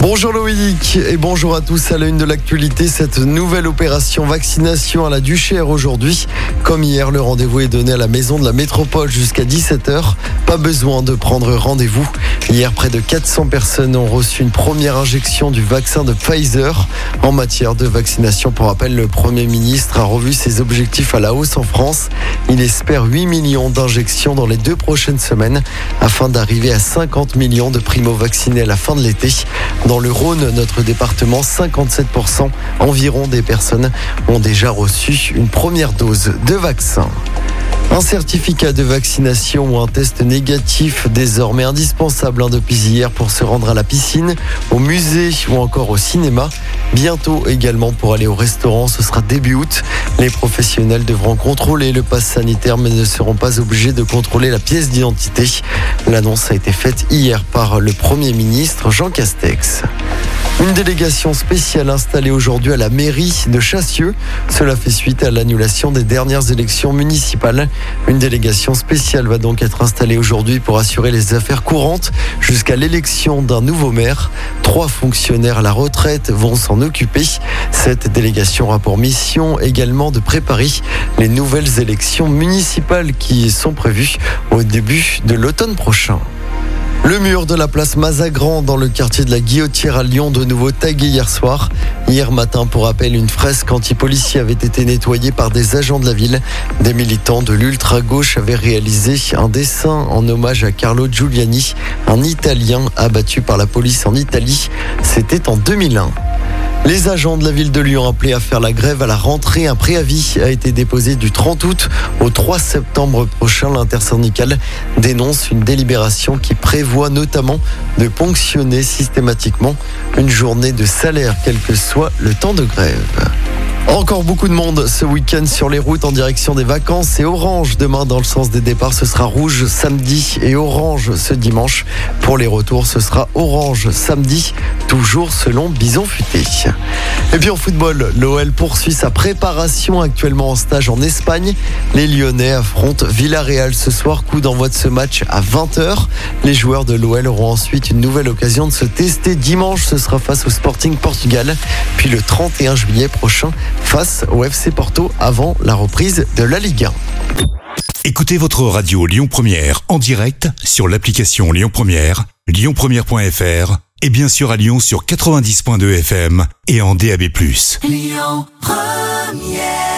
Bonjour Loïc et bonjour à tous à la une de l'actualité. Cette nouvelle opération vaccination à la Duchère aujourd'hui. Comme hier, le rendez-vous est donné à la maison de la métropole jusqu'à 17h. Pas besoin de prendre rendez-vous. Hier, près de 400 personnes ont reçu une première injection du vaccin de Pfizer. En matière de vaccination, pour rappel, le Premier ministre a revu ses objectifs à la hausse en France. Il espère 8 millions d'injections dans les deux prochaines semaines afin d'arriver à 50 millions de primo-vaccinés à la fin de l'été. Dans le Rhône, notre département, 57% environ des personnes ont déjà reçu une première dose de vaccin. Un certificat de vaccination ou un test négatif désormais indispensable hein, depuis hier pour se rendre à la piscine, au musée ou encore au cinéma. Bientôt également pour aller au restaurant, ce sera début août. Les professionnels devront contrôler le pass sanitaire mais ne seront pas obligés de contrôler la pièce d'identité. L'annonce a été faite hier par le Premier ministre Jean Castex. Une délégation spéciale installée aujourd'hui à la mairie de Chassieux. Cela fait suite à l'annulation des dernières élections municipales. Une délégation spéciale va donc être installée aujourd'hui pour assurer les affaires courantes jusqu'à l'élection d'un nouveau maire. Trois fonctionnaires à la retraite vont s'en occuper. Cette délégation aura pour mission également de préparer les nouvelles élections municipales qui sont prévues au début de l'automne prochain. Le mur de la place Mazagran dans le quartier de la Guillotière à Lyon de nouveau tagué hier soir. Hier matin, pour rappel, une fresque anti-policier avait été nettoyée par des agents de la ville. Des militants de l'ultra-gauche avaient réalisé un dessin en hommage à Carlo Giuliani, un Italien abattu par la police en Italie. C'était en 2001. Les agents de la ville de Lyon appelés à faire la grève à la rentrée, un préavis a été déposé du 30 août au 3 septembre prochain. L'intersyndicale dénonce une délibération qui prévoit notamment de ponctionner systématiquement une journée de salaire, quel que soit le temps de grève. Encore beaucoup de monde ce week-end sur les routes en direction des vacances. C'est orange demain dans le sens des départs. Ce sera rouge samedi et orange ce dimanche. Pour les retours, ce sera orange samedi, toujours selon Bison Futé. Et puis en football, l'OL poursuit sa préparation actuellement en stage en Espagne. Les Lyonnais affrontent Villarreal ce soir. Coup d'envoi de ce match à 20h. Les joueurs de l'OL auront ensuite une nouvelle occasion de se tester dimanche. Ce sera face au Sporting Portugal. Puis le 31 juillet prochain face au FC Porto avant la reprise de la Ligue 1. Écoutez votre radio Lyon Première en direct sur l'application Lyon Première, lyonpremière.fr et bien sûr à Lyon sur 90.2 FM et en DAB+. Lyon Première